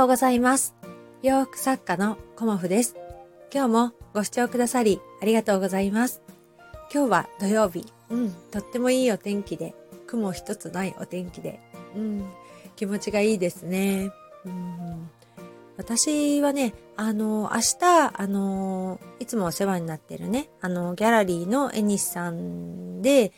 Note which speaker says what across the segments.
Speaker 1: ようございます。洋服作家のコモフです。今日もご視聴くださりありがとうございます。今日は土曜日。うん、とってもいいお天気で、雲一つないお天気で、うん、気持ちがいいですね。うん、私はね、あの、明日、あの、いつもお世話になってるね、あの、ギャラリーのエニスさんで、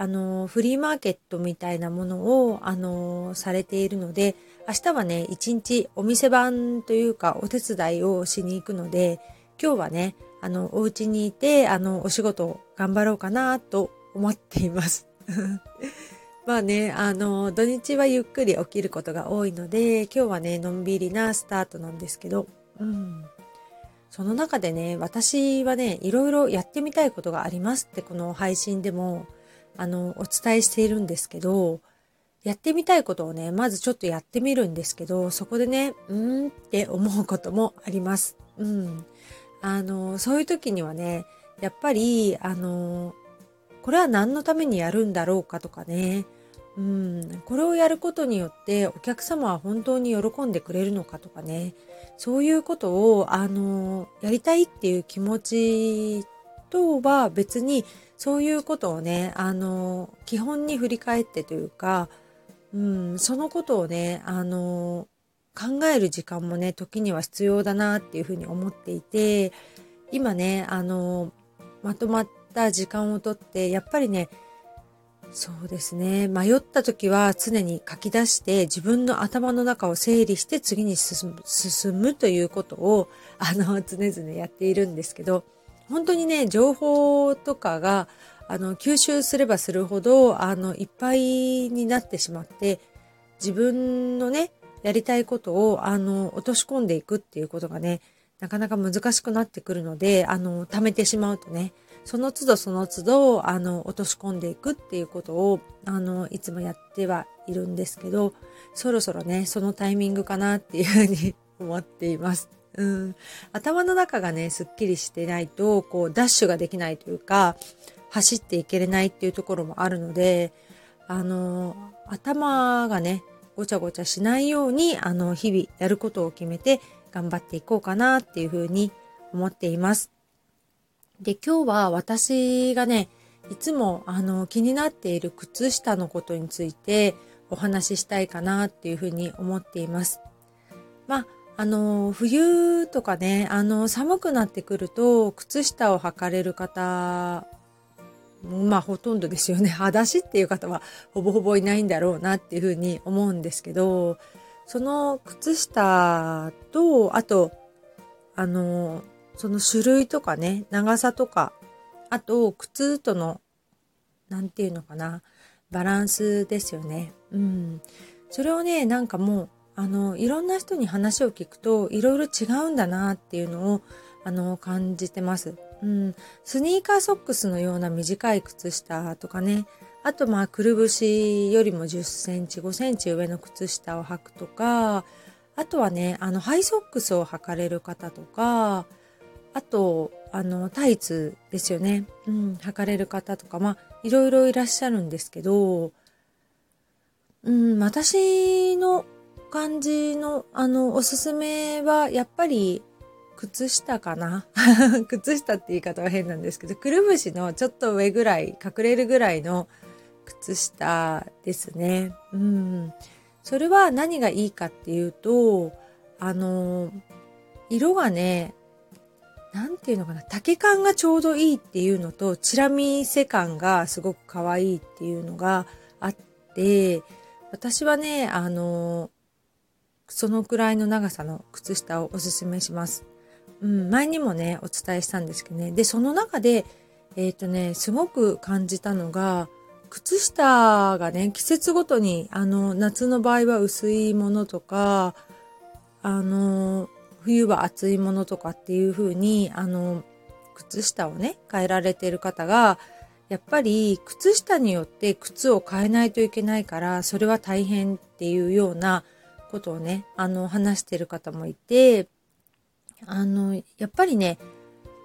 Speaker 1: あの、フリーマーケットみたいなものを、あの、されているので、明日はね、一日お店番というかお手伝いをしに行くので、今日はね、あの、お家にいて、あの、お仕事頑張ろうかなと思っています。まあね、あの、土日はゆっくり起きることが多いので、今日はね、のんびりなスタートなんですけど、うん。その中でね、私はね、いろいろやってみたいことがありますって、この配信でも、あの、お伝えしているんですけど、やってみたいことをね、まずちょっとやってみるんですけど、そこでね、うーんって思うこともあります。うん。あの、そういう時にはね、やっぱり、あの、これは何のためにやるんだろうかとかね、うん、これをやることによってお客様は本当に喜んでくれるのかとかね、そういうことを、あの、やりたいっていう気持ちとは別に、そういうことをね、あの、基本に振り返ってというか、うん、そのことをね、あの、考える時間もね、時には必要だなっていうふうに思っていて、今ね、あの、まとまった時間をとって、やっぱりね、そうですね。迷った時は常に書き出して自分の頭の中を整理して次に進む進むということをあの常々やっているんですけど本当にね情報とかがあの吸収すればするほどあのいっぱいになってしまって自分のねやりたいことをあの落とし込んでいくっていうことがねなかなか難しくなってくるのであの貯めてしまうとねその都度その都度、あの、落とし込んでいくっていうことを、あの、いつもやってはいるんですけど、そろそろね、そのタイミングかなっていうふうに思っています。うん。頭の中がね、すっきりしてないと、こう、ダッシュができないというか、走っていけれないっていうところもあるので、あの、頭がね、ごちゃごちゃしないように、あの、日々やることを決めて頑張っていこうかなっていうふうに思っています。で、今日は私がね、いつもあの気になっている靴下のことについてお話ししたいかなっていうふうに思っています。まあ、あの、冬とかね、あの、寒くなってくると、靴下を履かれる方、まあ、ほとんどですよね。裸足っていう方はほぼほぼいないんだろうなっていうふうに思うんですけど、その靴下と、あと、あの、その種類とかね、長さとか、あと靴との、なんていうのかな、バランスですよね。うん。それをね、なんかもう、あの、いろんな人に話を聞くと、いろいろ違うんだなっていうのを、あの、感じてます。うん。スニーカーソックスのような短い靴下とかね、あとまあ、くるぶしよりも10センチ、5センチ上の靴下を履くとか、あとはね、あの、ハイソックスを履かれる方とか、あと、あの、タイツですよね。うん、履かれる方とか、まあ、いろいろいらっしゃるんですけど、うん、私の感じの、あの、おすすめは、やっぱり、靴下かな 靴下って言い方は変なんですけど、くるぶしのちょっと上ぐらい、隠れるぐらいの靴下ですね。うん。それは何がいいかっていうと、あの、色がね、なんていうのかな、丈感がちょうどいいっていうのと、チラ見せ感がすごく可愛いっていうのがあって、私はね、あの、そのくらいの長さの靴下をおすすめします。うん、前にもね、お伝えしたんですけどね。で、その中で、えっ、ー、とね、すごく感じたのが、靴下がね、季節ごとに、あの、夏の場合は薄いものとか、あの、冬は暑いものとかっていう風に、あの、靴下をね、変えられてる方が、やっぱり靴下によって靴を変えないといけないから、それは大変っていうようなことをね、あの、話してる方もいて、あの、やっぱりね、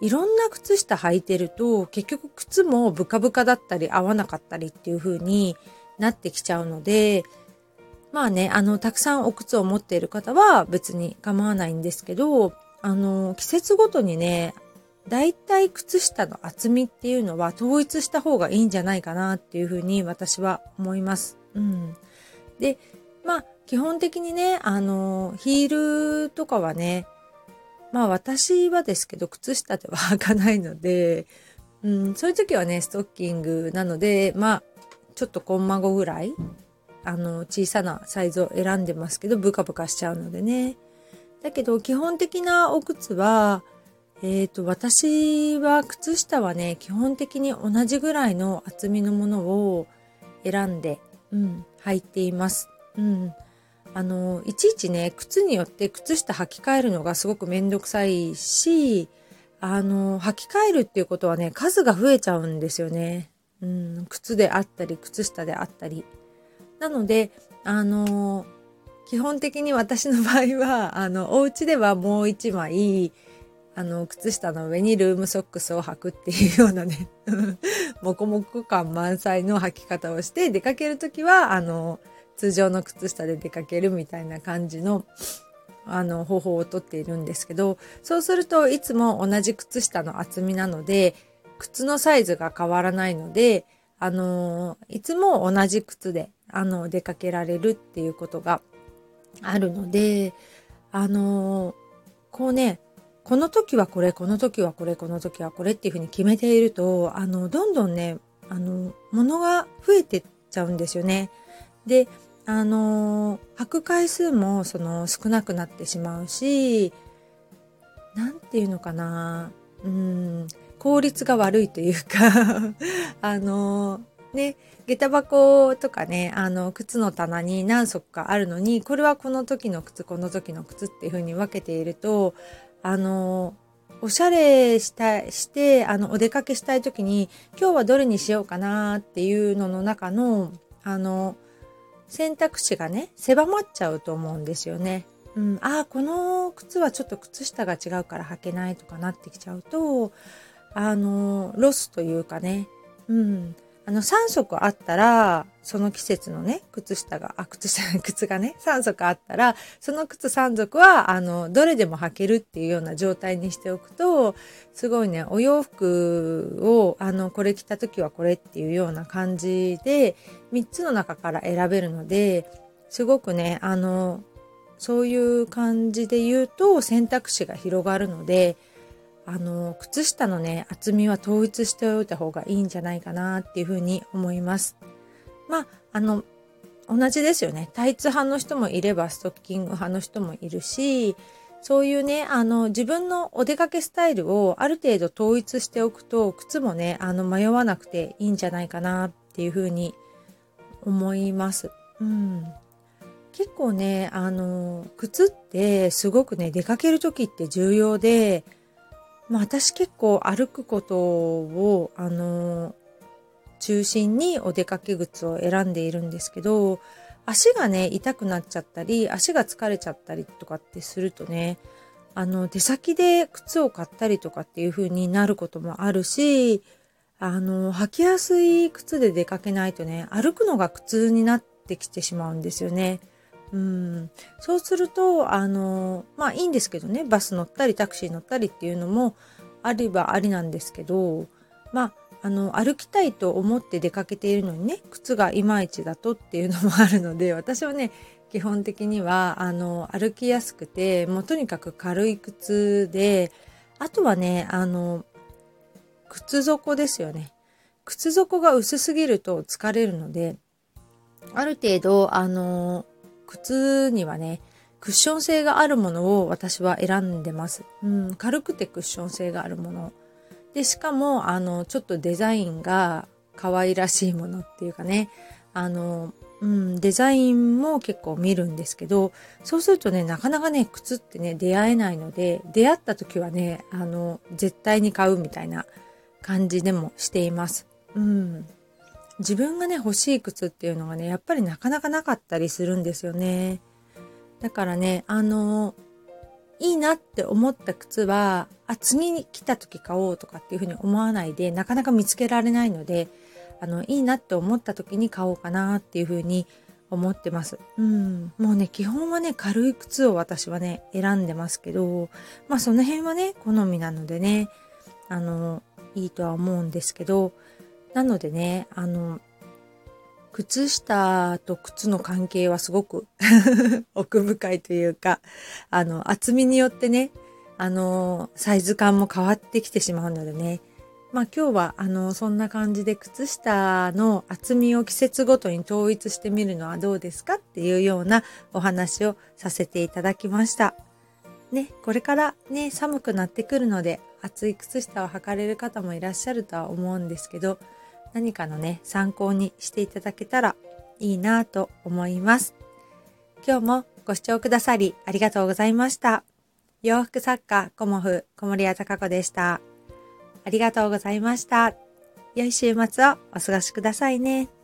Speaker 1: いろんな靴下履いてると、結局靴もブカブカだったり合わなかったりっていう風になってきちゃうので、まあね、あの、たくさんお靴を持っている方は別に構わないんですけど、あの、季節ごとにね、だいたい靴下の厚みっていうのは統一した方がいいんじゃないかなっていうふうに私は思います。うん。で、まあ、基本的にね、あの、ヒールとかはね、まあ私はですけど、靴下では履かないので、うん、そういう時はね、ストッキングなので、まあ、ちょっとコンマ5ぐらい、あの、小さなサイズを選んでますけど、ブカブカしちゃうのでね。だけど、基本的なお靴は、えっ、ー、と、私は靴下はね、基本的に同じぐらいの厚みのものを選んで、うん、履いています。うん。あの、いちいちね、靴によって靴下履き替えるのがすごくめんどくさいし、あの、履き替えるっていうことはね、数が増えちゃうんですよね。うん、靴であったり、靴下であったり。なので、あの、基本的に私の場合は、あの、お家ではもう一枚、あの、靴下の上にルームソックスを履くっていうようなね、もこもこ感満載の履き方をして、出かけるときは、あの、通常の靴下で出かけるみたいな感じの、あの、方法をとっているんですけど、そうするといつも同じ靴下の厚みなので、靴のサイズが変わらないので、あのいつも同じ靴で、あの、出かけられるっていうことがあるので、あのこうね、この時はこれ、この時はこれ、この時はこれっていうふうに決めていると、あの、どんどんね、あの、物が増えてっちゃうんですよね。で、あの履く回数もその少なくなってしまうし何て言うのかな。うん。効率が悪いというか あのね下駄箱とかねあの靴の棚に何足かあるのにこれはこの時の靴この時の靴っていう風に分けているとあのおしゃれしたしてあのお出かけしたい時に今日はどれにしようかなっていうのの中のあの選択肢がね、狭まっちゃうと思うんですよね。うん、ああ、この靴はちょっと靴下が違うから履けないとかなってきちゃうと、あの、ロスというかね、うん、あの、3足あったら、その季節のね、靴下が、あ、靴下、靴がね、3足あったら、その靴3足は、あの、どれでも履けるっていうような状態にしておくと、すごいね、お洋服を、あの、これ着た時はこれっていうような感じで、3つの中から選べるので、すごくね、あの、そういう感じで言うと選択肢が広がるので、あの、靴下のね、厚みは統一しておいた方がいいんじゃないかなっていうふうに思います。まあ、あの、同じですよね。タイツ派の人もいれば、ストッキング派の人もいるし、そういうね、あの、自分のお出かけスタイルをある程度統一しておくと、靴もね、あの、迷わなくていいんじゃないかなっていうふうに思います。うん。結構ね、あの、靴ってすごくね、出かける時って重要で、まあ、私結構歩くことを、あの、中心にお出かけ靴を選んでいるんですけど、足がね、痛くなっちゃったり、足が疲れちゃったりとかってするとね、あの、出先で靴を買ったりとかっていう風になることもあるし、あの、履きやすい靴で出かけないとね、歩くのが苦痛になってきてしまうんですよね。うん、そうするとあのまあいいんですけどね。バス乗ったりタクシー乗ったりっていうのもあればありなんですけどまああの歩きたいと思って出かけているのにね靴がいまいちだとっていうのもあるので私はね基本的にはあの歩きやすくてもうとにかく軽い靴であとはねあの靴底ですよね。靴底が薄すぎると疲れるのである程度あの靴にはね、クッション性があるものを私は選んでます。うん、軽くてクッション性があるもの。で、しかも、あの、ちょっとデザインが可愛らしいものっていうかね、あの、うん、デザインも結構見るんですけど、そうするとね、なかなかね、靴ってね、出会えないので、出会った時はね、あの、絶対に買うみたいな感じでもしています。うん。自分がね、欲しい靴っていうのがね、やっぱりなかなかなかったりするんですよね。だからね、あの、いいなって思った靴は、あ、次に来た時買おうとかっていうふうに思わないで、なかなか見つけられないので、あの、いいなって思った時に買おうかなっていうふうに思ってます。うん。もうね、基本はね、軽い靴を私はね、選んでますけど、まあその辺はね、好みなのでね、あの、いいとは思うんですけど、なのでね、あの、靴下と靴の関係はすごく 奥深いというか、あの、厚みによってね、あの、サイズ感も変わってきてしまうのでね、まあ今日はあのそんな感じで靴下の厚みを季節ごとに統一してみるのはどうですかっていうようなお話をさせていただきました。ね、これからね、寒くなってくるので厚い靴下を履かれる方もいらっしゃるとは思うんですけど、何かのね、参考にしていただけたらいいなと思います。今日もご視聴くださりありがとうございました。洋服作家、コモフ、小森屋隆子でした。ありがとうございました。良い週末をお過ごしくださいね。